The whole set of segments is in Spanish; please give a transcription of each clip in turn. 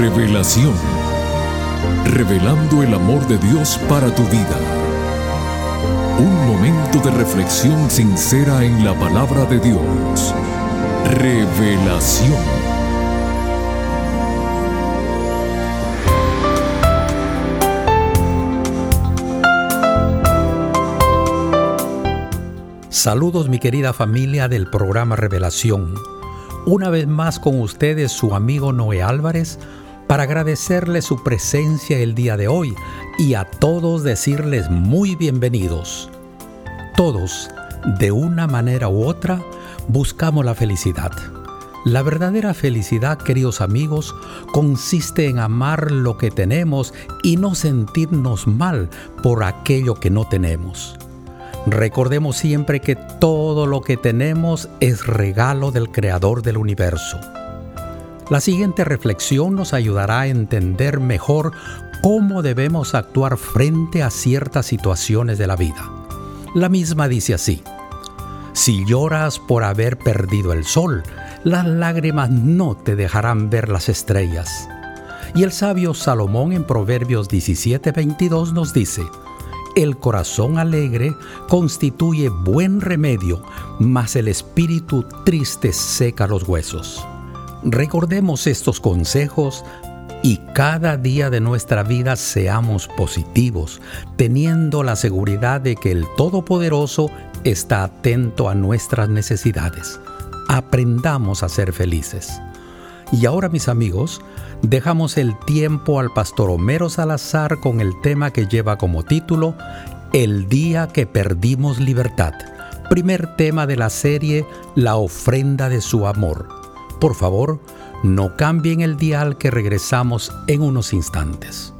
Revelación. Revelando el amor de Dios para tu vida. Un momento de reflexión sincera en la palabra de Dios. Revelación. Saludos mi querida familia del programa Revelación. Una vez más con ustedes su amigo Noé Álvarez para agradecerle su presencia el día de hoy y a todos decirles muy bienvenidos. Todos, de una manera u otra, buscamos la felicidad. La verdadera felicidad, queridos amigos, consiste en amar lo que tenemos y no sentirnos mal por aquello que no tenemos. Recordemos siempre que todo lo que tenemos es regalo del Creador del universo. La siguiente reflexión nos ayudará a entender mejor cómo debemos actuar frente a ciertas situaciones de la vida. La misma dice así, si lloras por haber perdido el sol, las lágrimas no te dejarán ver las estrellas. Y el sabio Salomón en Proverbios 17:22 nos dice, el corazón alegre constituye buen remedio, mas el espíritu triste seca los huesos. Recordemos estos consejos y cada día de nuestra vida seamos positivos, teniendo la seguridad de que el Todopoderoso está atento a nuestras necesidades. Aprendamos a ser felices. Y ahora mis amigos, dejamos el tiempo al pastor Homero Salazar con el tema que lleva como título El día que perdimos libertad, primer tema de la serie La ofrenda de su amor. Por favor, no cambien el dial que regresamos en unos instantes.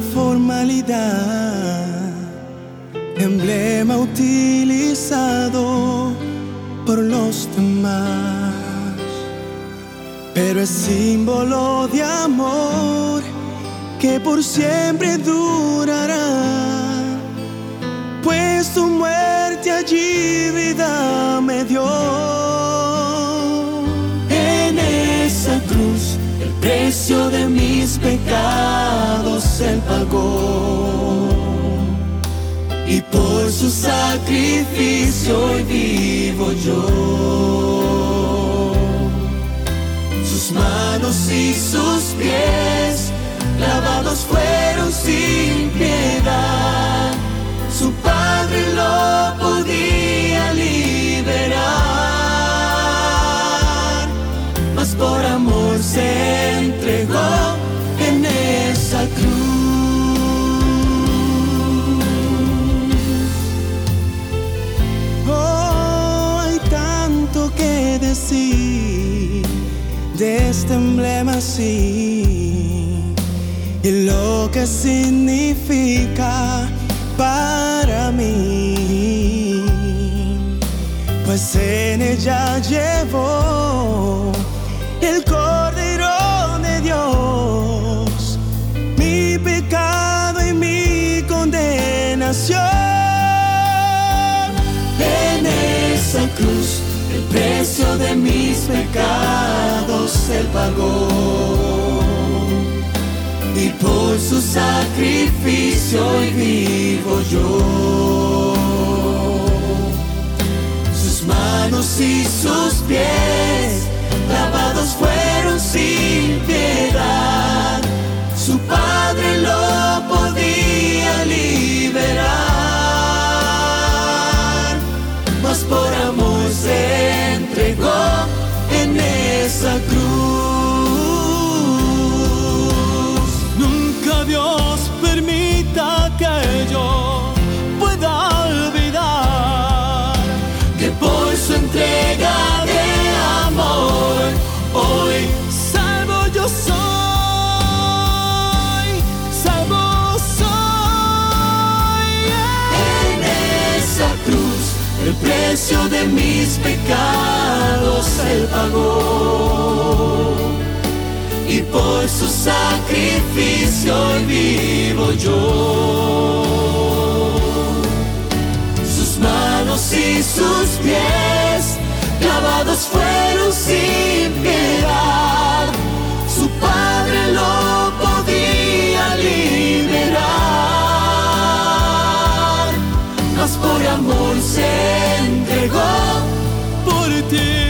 Formalidad, emblema utilizado por los demás, pero es símbolo de amor que por siempre durará, pues tu muerte allí vida me dio. el precio de mis pecados Y por su sacrificio hoy vivo yo. Sus manos y sus pies lavados fueron sin piedad. Su Padre lo podía así. Y lo que significa para mí, pues en ella llevó de mis pecados Él pagó. Y por su sacrificio hoy vivo yo. Sus manos y sus pies lavados fueron sin piedad. грудь. Precio de mis pecados Él pagó. Y por su sacrificio hoy vivo yo. Sus manos y sus pies clavados fueron sin piedad. Por amor se entregó por ti.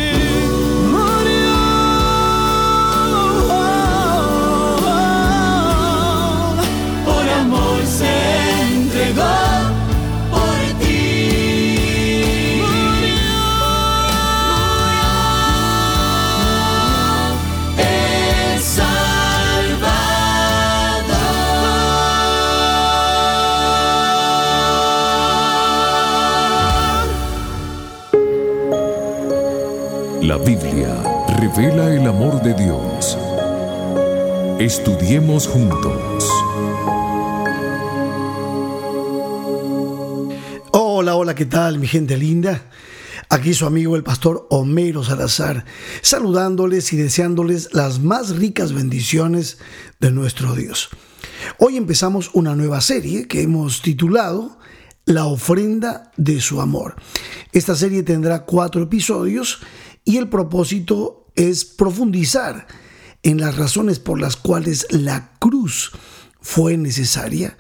Revela el amor de Dios. Estudiemos juntos. Hola, hola, ¿qué tal mi gente linda? Aquí su amigo el pastor Homero Salazar, saludándoles y deseándoles las más ricas bendiciones de nuestro Dios. Hoy empezamos una nueva serie que hemos titulado La ofrenda de su amor. Esta serie tendrá cuatro episodios y el propósito es profundizar en las razones por las cuales la cruz fue necesaria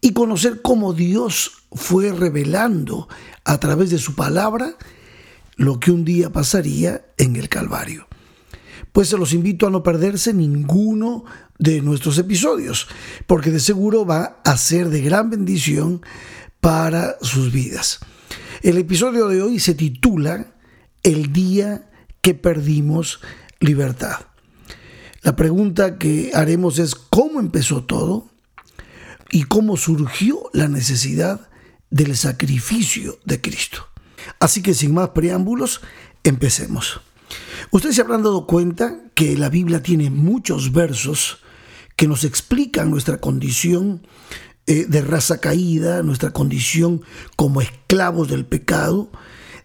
y conocer cómo Dios fue revelando a través de su palabra lo que un día pasaría en el Calvario. Pues se los invito a no perderse ninguno de nuestros episodios, porque de seguro va a ser de gran bendición para sus vidas. El episodio de hoy se titula El día que perdimos libertad. La pregunta que haremos es ¿cómo empezó todo? y cómo surgió la necesidad del sacrificio de Cristo. Así que sin más preámbulos, empecemos. Ustedes se habrán dado cuenta que la Biblia tiene muchos versos que nos explican nuestra condición eh, de raza caída, nuestra condición como esclavos del pecado,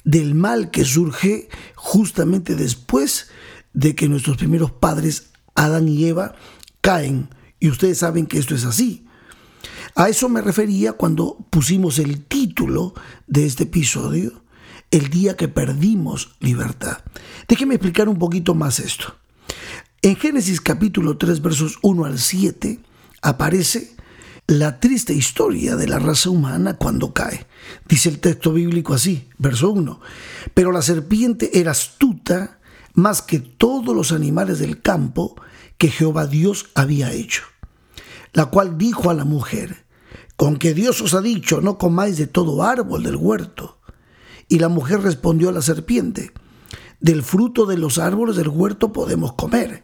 del mal que surge justamente después de que nuestros primeros padres, Adán y Eva, caen. Y ustedes saben que esto es así. A eso me refería cuando pusimos el título de este episodio, El día que perdimos libertad. Déjenme explicar un poquito más esto. En Génesis capítulo 3 versos 1 al 7 aparece la triste historia de la raza humana cuando cae. Dice el texto bíblico así, verso 1. Pero la serpiente era astuta más que todos los animales del campo que Jehová Dios había hecho la cual dijo a la mujer, con que Dios os ha dicho, no comáis de todo árbol del huerto. Y la mujer respondió a la serpiente, del fruto de los árboles del huerto podemos comer,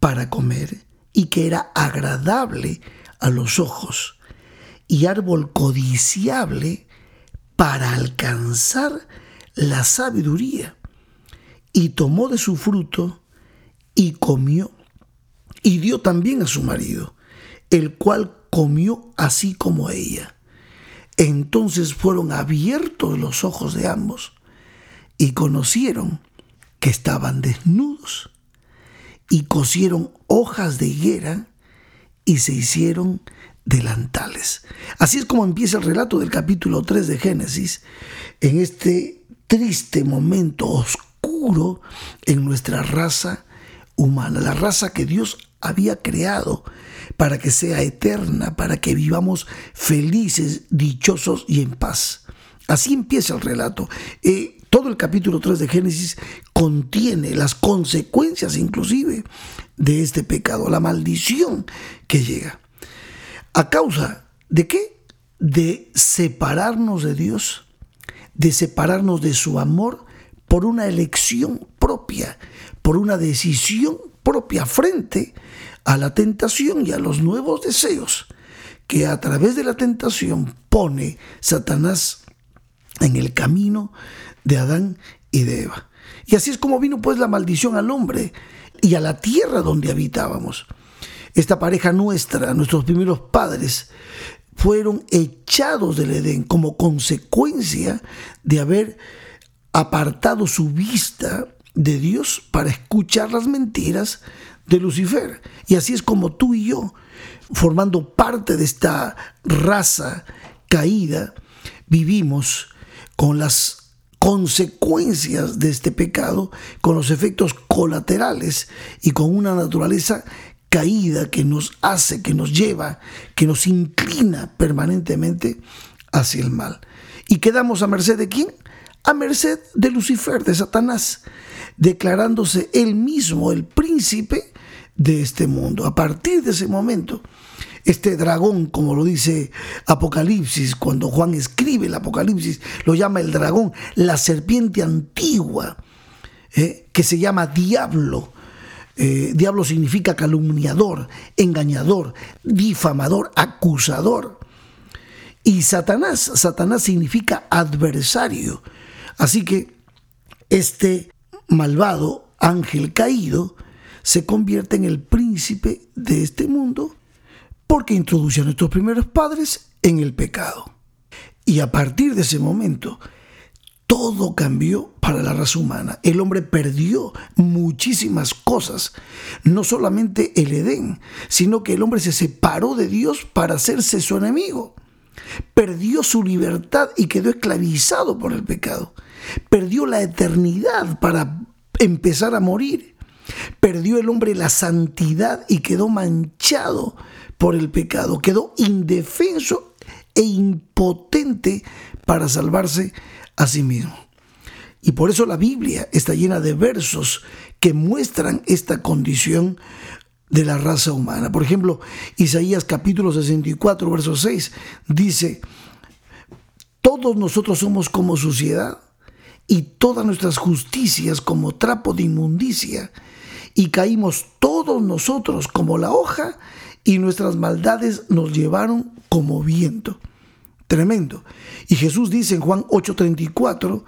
para comer y que era agradable a los ojos y árbol codiciable para alcanzar la sabiduría. Y tomó de su fruto y comió y dio también a su marido, el cual comió así como ella. Entonces fueron abiertos los ojos de ambos y conocieron que estaban desnudos y cosieron hojas de higuera y se hicieron delantales. Así es como empieza el relato del capítulo 3 de Génesis, en este triste momento oscuro en nuestra raza humana, la raza que Dios había creado para que sea eterna, para que vivamos felices, dichosos y en paz. Así empieza el relato. Eh, todo el capítulo 3 de Génesis contiene las consecuencias inclusive de este pecado, la maldición que llega. ¿A causa de qué? De separarnos de Dios, de separarnos de su amor por una elección propia, por una decisión propia frente a la tentación y a los nuevos deseos que a través de la tentación pone Satanás en el camino de Adán y de Eva. Y así es como vino pues la maldición al hombre y a la tierra donde habitábamos. Esta pareja nuestra, nuestros primeros padres, fueron echados del Edén como consecuencia de haber apartado su vista de Dios para escuchar las mentiras de Lucifer. Y así es como tú y yo, formando parte de esta raza caída, vivimos con las consecuencias de este pecado, con los efectos colaterales y con una naturaleza caída que nos hace, que nos lleva, que nos inclina permanentemente hacia el mal. ¿Y quedamos a merced de quién? a merced de Lucifer, de Satanás, declarándose él mismo el príncipe de este mundo. A partir de ese momento, este dragón, como lo dice Apocalipsis, cuando Juan escribe el Apocalipsis, lo llama el dragón, la serpiente antigua, eh, que se llama diablo. Eh, diablo significa calumniador, engañador, difamador, acusador. Y Satanás, Satanás significa adversario. Así que este malvado ángel caído se convierte en el príncipe de este mundo porque introduce a nuestros primeros padres en el pecado. Y a partir de ese momento, todo cambió para la raza humana. El hombre perdió muchísimas cosas, no solamente el Edén, sino que el hombre se separó de Dios para hacerse su enemigo. Perdió su libertad y quedó esclavizado por el pecado perdió la eternidad para empezar a morir. Perdió el hombre la santidad y quedó manchado por el pecado. Quedó indefenso e impotente para salvarse a sí mismo. Y por eso la Biblia está llena de versos que muestran esta condición de la raza humana. Por ejemplo, Isaías capítulo 64, verso 6 dice, todos nosotros somos como suciedad y todas nuestras justicias como trapo de inmundicia, y caímos todos nosotros como la hoja, y nuestras maldades nos llevaron como viento. Tremendo. Y Jesús dice en Juan 8:34,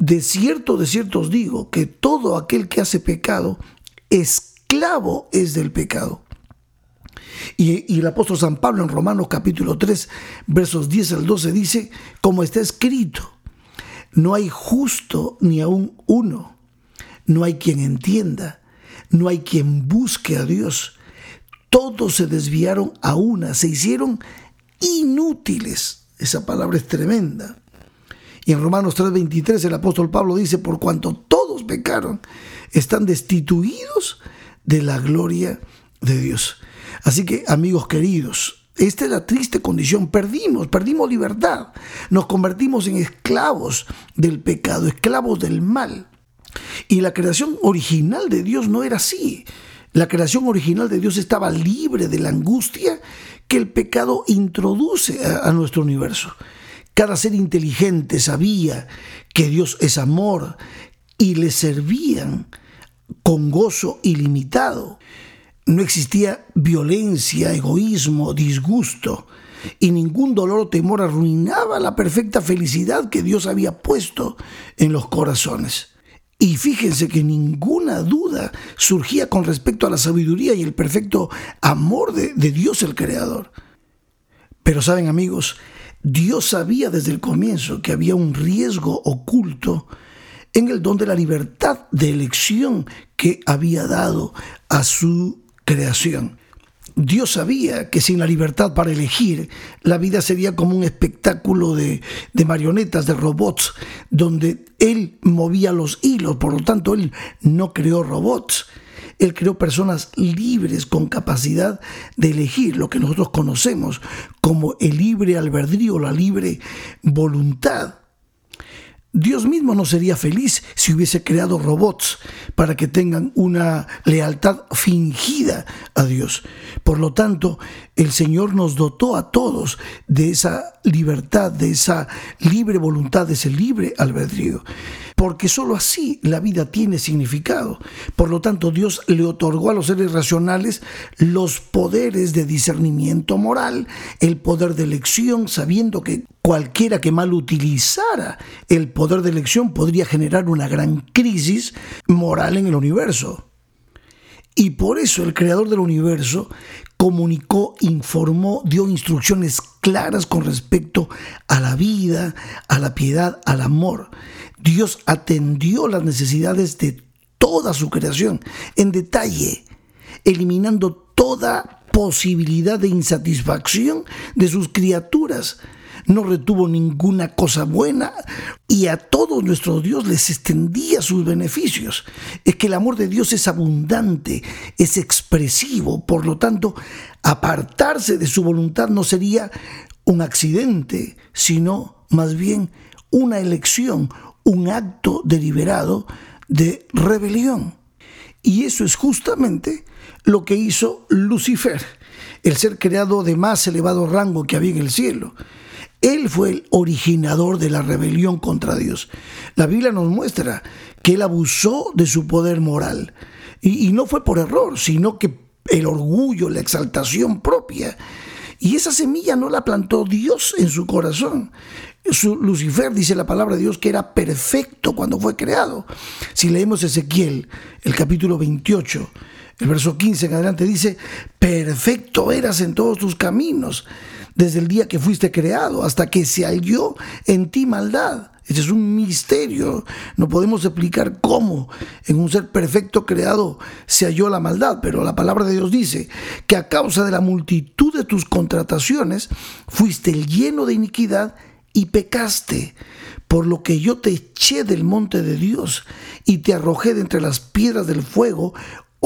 de cierto, de cierto os digo, que todo aquel que hace pecado, esclavo es del pecado. Y, y, el apóstol San Pablo en Romanos capítulo 3, versos 10 al 12 dice, como está escrito, no hay justo ni aún uno. No hay quien entienda. No hay quien busque a Dios. Todos se desviaron a una, se hicieron inútiles. Esa palabra es tremenda. Y en Romanos 3:23 el apóstol Pablo dice, por cuanto todos pecaron, están destituidos de la gloria de Dios. Así que, amigos queridos, esta es la triste condición. Perdimos, perdimos libertad. Nos convertimos en esclavos del pecado, esclavos del mal. Y la creación original de Dios no era así. La creación original de Dios estaba libre de la angustia que el pecado introduce a, a nuestro universo. Cada ser inteligente sabía que Dios es amor y le servían con gozo ilimitado. No existía violencia, egoísmo, disgusto, y ningún dolor o temor arruinaba la perfecta felicidad que Dios había puesto en los corazones. Y fíjense que ninguna duda surgía con respecto a la sabiduría y el perfecto amor de, de Dios el Creador. Pero saben amigos, Dios sabía desde el comienzo que había un riesgo oculto en el don de la libertad de elección que había dado a su creación. Dios sabía que sin la libertad para elegir, la vida sería como un espectáculo de, de, marionetas, de robots, donde Él movía los hilos, por lo tanto Él no creó robots. Él creó personas libres con capacidad de elegir lo que nosotros conocemos como el libre albedrío, la libre voluntad. Dios mismo no sería feliz si hubiese creado robots para que tengan una lealtad fingida a Dios. Por lo tanto, el Señor nos dotó a todos de esa libertad, de esa libre voluntad, de ese libre albedrío. Porque sólo así la vida tiene significado. Por lo tanto, Dios le otorgó a los seres racionales los poderes de discernimiento moral, el poder de elección, sabiendo que cualquiera que mal utilizara el poder de elección podría generar una gran crisis moral en el universo. Y por eso el creador del universo comunicó, informó, dio instrucciones claras con respecto a la vida, a la piedad, al amor. Dios atendió las necesidades de toda su creación en detalle, eliminando toda posibilidad de insatisfacción de sus criaturas no retuvo ninguna cosa buena y a todos nuestro Dios les extendía sus beneficios. Es que el amor de Dios es abundante, es expresivo, por lo tanto, apartarse de su voluntad no sería un accidente, sino más bien una elección, un acto deliberado de rebelión. Y eso es justamente lo que hizo Lucifer, el ser creado de más elevado rango que había en el cielo. Él fue el originador de la rebelión contra Dios. La Biblia nos muestra que él abusó de su poder moral. Y, no fue por error, sino que el orgullo, la exaltación propia. Y esa semilla no la plantó Dios en su corazón. Lucifer dice la palabra de Dios que era perfecto cuando fue creado. Si leemos Ezequiel, el capítulo 28, el verso 15 en adelante dice, perfecto eras en todos tus caminos desde el día que fuiste creado hasta que se halló en ti maldad. Ese es un misterio. No podemos explicar cómo en un ser perfecto creado se halló la maldad, pero la palabra de Dios dice que a causa de la multitud de tus contrataciones fuiste lleno de iniquidad y pecaste, por lo que yo te eché del monte de Dios y te arrojé de entre las piedras del fuego,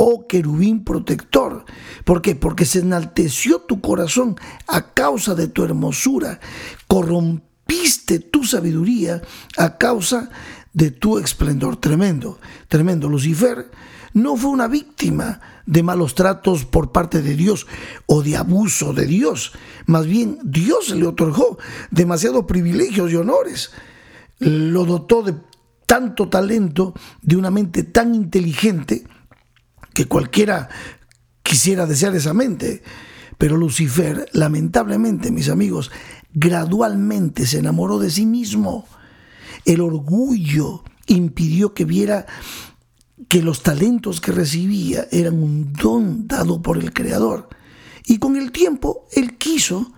oh querubín protector. ¿Por qué? Porque se enalteció tu corazón a causa de tu hermosura, corrompiste tu sabiduría a causa de tu esplendor. Tremendo, tremendo. Lucifer no fue una víctima de malos tratos por parte de Dios o de abuso de Dios. Más bien, Dios le otorgó demasiados privilegios y honores. Lo dotó de tanto talento, de una mente tan inteligente, que cualquiera quisiera desear esa mente. Pero Lucifer, lamentablemente, mis amigos, gradualmente se enamoró de sí mismo. El orgullo impidió que viera que los talentos que recibía eran un don dado por el Creador. Y con el tiempo él quiso,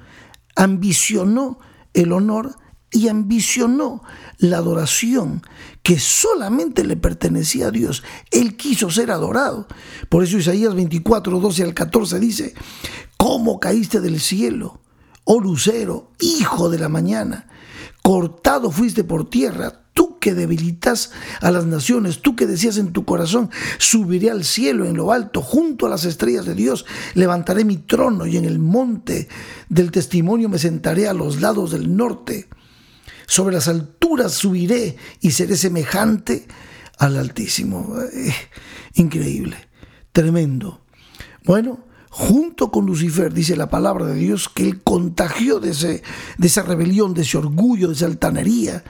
ambicionó el honor y ambicionó la adoración que solamente le pertenecía a Dios. Él quiso ser adorado. Por eso Isaías 24, 12 al 14 dice, ¿cómo caíste del cielo, oh lucero, hijo de la mañana? Cortado fuiste por tierra, tú que debilitas a las naciones, tú que decías en tu corazón, subiré al cielo en lo alto, junto a las estrellas de Dios, levantaré mi trono y en el monte del testimonio me sentaré a los lados del norte sobre las alturas subiré y seré semejante al Altísimo. Eh, increíble, tremendo. Bueno, junto con Lucifer, dice la palabra de Dios, que él contagió de, ese, de esa rebelión, de ese orgullo, de esa altanería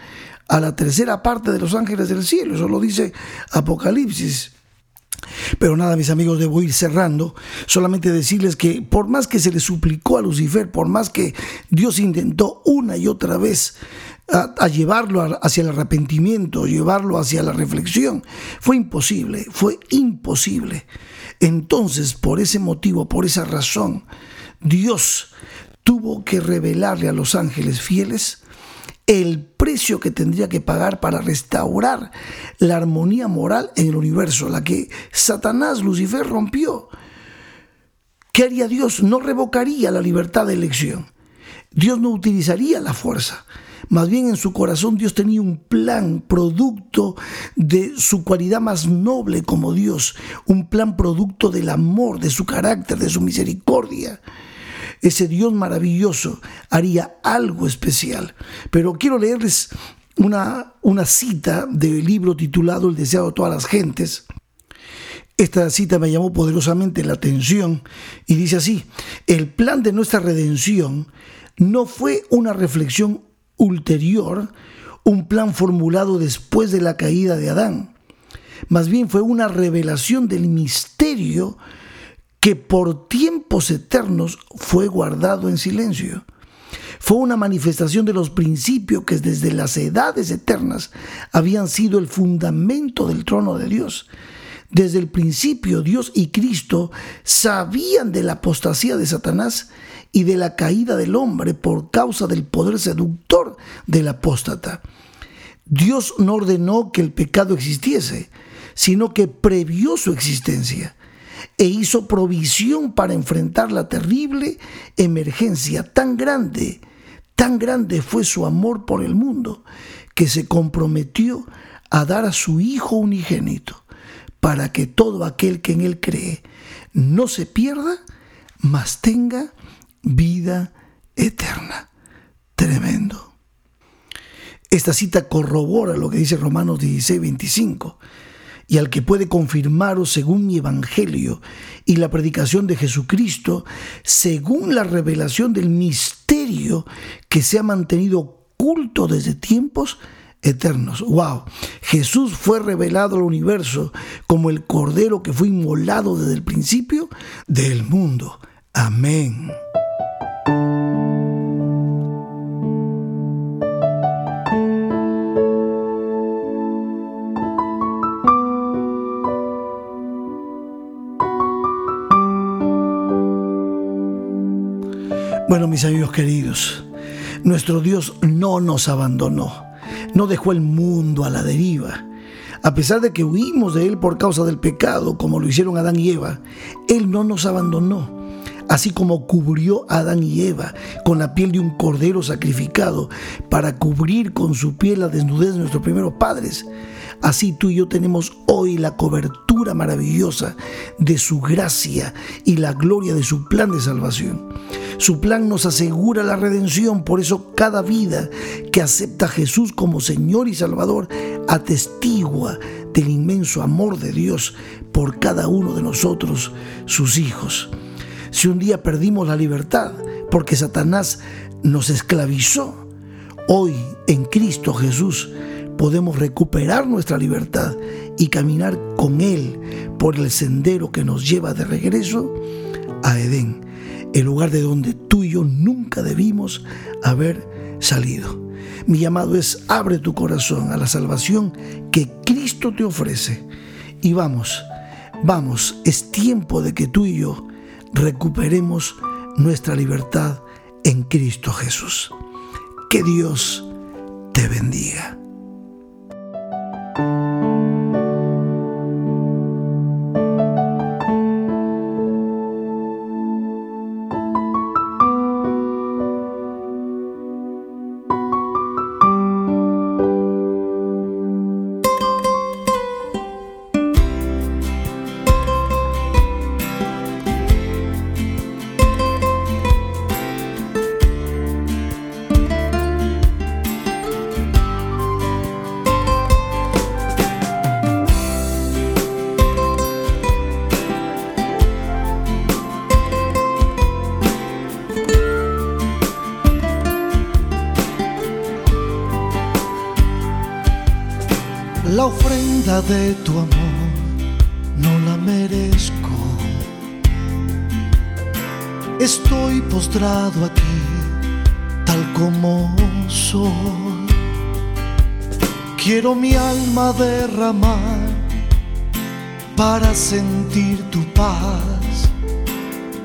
a la tercera parte de los ángeles del cielo. Eso lo dice Apocalipsis. Pero nada, mis amigos, debo ir cerrando. Solamente decirles que por más que se le suplicó a Lucifer, por más que Dios intentó una y otra vez a, llevarlo hacia el arrepentimiento, llevarlo hacia la reflexión. Fue imposible, fue imposible. Entonces, por ese motivo, por esa razón, Dios tuvo que revelarle a los ángeles fieles el precio que tendría que pagar para restaurar la armonía moral en el universo, la que Satanás, Lucifer, rompió. ¿Qué haría Dios? No revocaría la libertad de elección. Dios no utilizaría la fuerza. Más bien en su corazón Dios tenía un plan producto de su cualidad más noble como Dios, un plan producto del amor, de su carácter, de su misericordia. Ese Dios maravilloso haría algo especial. Pero quiero leerles una, una cita del libro titulado El deseado de todas las gentes. Esta cita me llamó poderosamente la atención y dice así, el plan de nuestra redención no fue una reflexión ulterior, un plan formulado después de la caída de Adán. Más bien fue una revelación del misterio que por tiempos eternos fue guardado en silencio. Fue una manifestación de los principios que desde las edades eternas habían sido el fundamento del trono de Dios. Desde el principio Dios y Cristo sabían de la apostasía de Satanás y de la caída del hombre por causa del poder seductor del apóstata. Dios no ordenó que el pecado existiese, sino que previó su existencia e hizo provisión para enfrentar la terrible emergencia tan grande, tan grande fue su amor por el mundo, que se comprometió a dar a su Hijo unigénito, para que todo aquel que en Él cree no se pierda, mas tenga vida eterna. Tremendo. Esta cita corrobora lo que dice Romanos 16, 25 y al que puede confirmaros según mi evangelio y la predicación de Jesucristo, según la revelación del misterio que se ha mantenido oculto desde tiempos eternos. Wow, Jesús fue revelado al universo como el cordero que fue inmolado desde el principio del mundo. Amén. Mis amigos queridos, nuestro Dios no nos abandonó, no dejó el mundo a la deriva. A pesar de que huimos de Él por causa del pecado, como lo hicieron Adán y Eva, Él no nos abandonó. Así como cubrió a Adán y Eva con la piel de un cordero sacrificado para cubrir con su piel la desnudez de nuestros primeros padres, Así tú y yo tenemos hoy la cobertura maravillosa de su gracia y la gloria de su plan de salvación. Su plan nos asegura la redención, por eso cada vida que acepta a Jesús como Señor y Salvador atestigua del inmenso amor de Dios por cada uno de nosotros, sus hijos. Si un día perdimos la libertad porque Satanás nos esclavizó, hoy en Cristo Jesús podemos recuperar nuestra libertad y caminar con Él por el sendero que nos lleva de regreso a Edén, el lugar de donde tú y yo nunca debimos haber salido. Mi llamado es abre tu corazón a la salvación que Cristo te ofrece. Y vamos, vamos, es tiempo de que tú y yo recuperemos nuestra libertad en Cristo Jesús. Que Dios te bendiga. De tu amor no la merezco. Estoy postrado a ti tal como soy. Quiero mi alma derramar para sentir tu paz.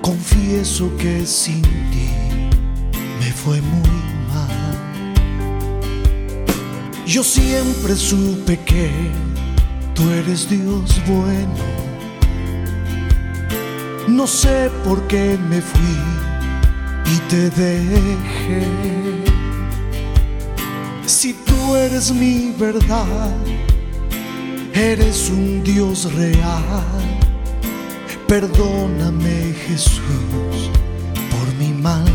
Confieso que sin ti me fue muy yo siempre supe que tú eres Dios bueno. No sé por qué me fui y te dejé. Si tú eres mi verdad, eres un Dios real. Perdóname Jesús por mi maldad.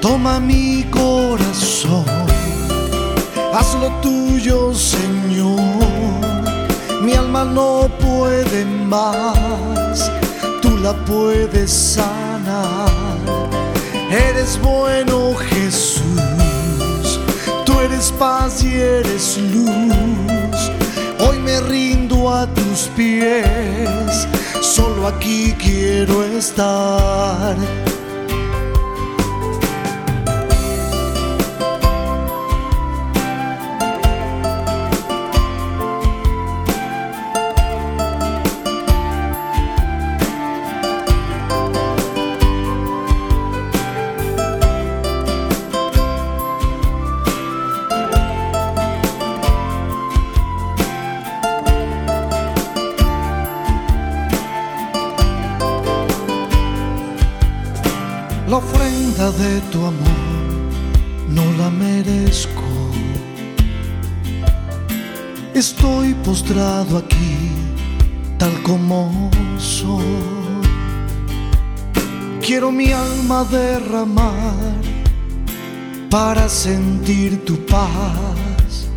Toma mi corazón haz lo tuyo, Señor. Mi alma no puede más, tú la puedes sanar. Eres bueno, Jesús, tú eres paz y eres luz. Hoy me rindo a tus pies, solo aquí quiero estar. Tal como soy. Quiero mi alma derramar para sentir tu paz.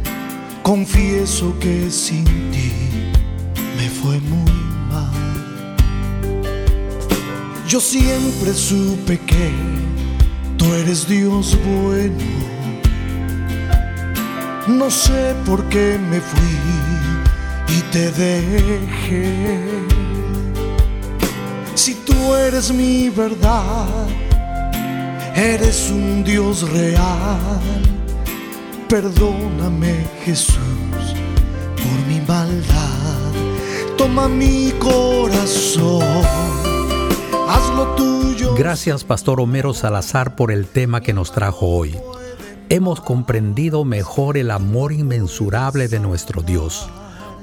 Confieso que sin ti me fue muy mal. Yo siempre supe que tú eres Dios bueno. No sé por qué me fui y te dejé. Si tú eres mi verdad, eres un Dios real. Perdóname Jesús por mi maldad. Toma mi corazón haz lo tuyo. Gracias, Pastor Homero Salazar, por el tema que nos trajo hoy. Hemos comprendido mejor el amor inmensurable de nuestro Dios.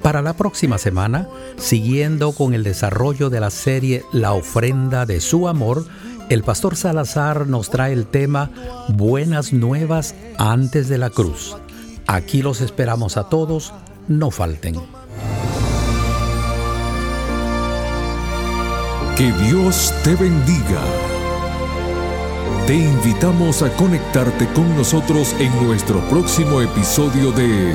Para la próxima semana, siguiendo con el desarrollo de la serie La ofrenda de su amor, el Pastor Salazar nos trae el tema Buenas nuevas antes de la cruz. Aquí los esperamos a todos, no falten. Que Dios te bendiga. Te invitamos a conectarte con nosotros en nuestro próximo episodio de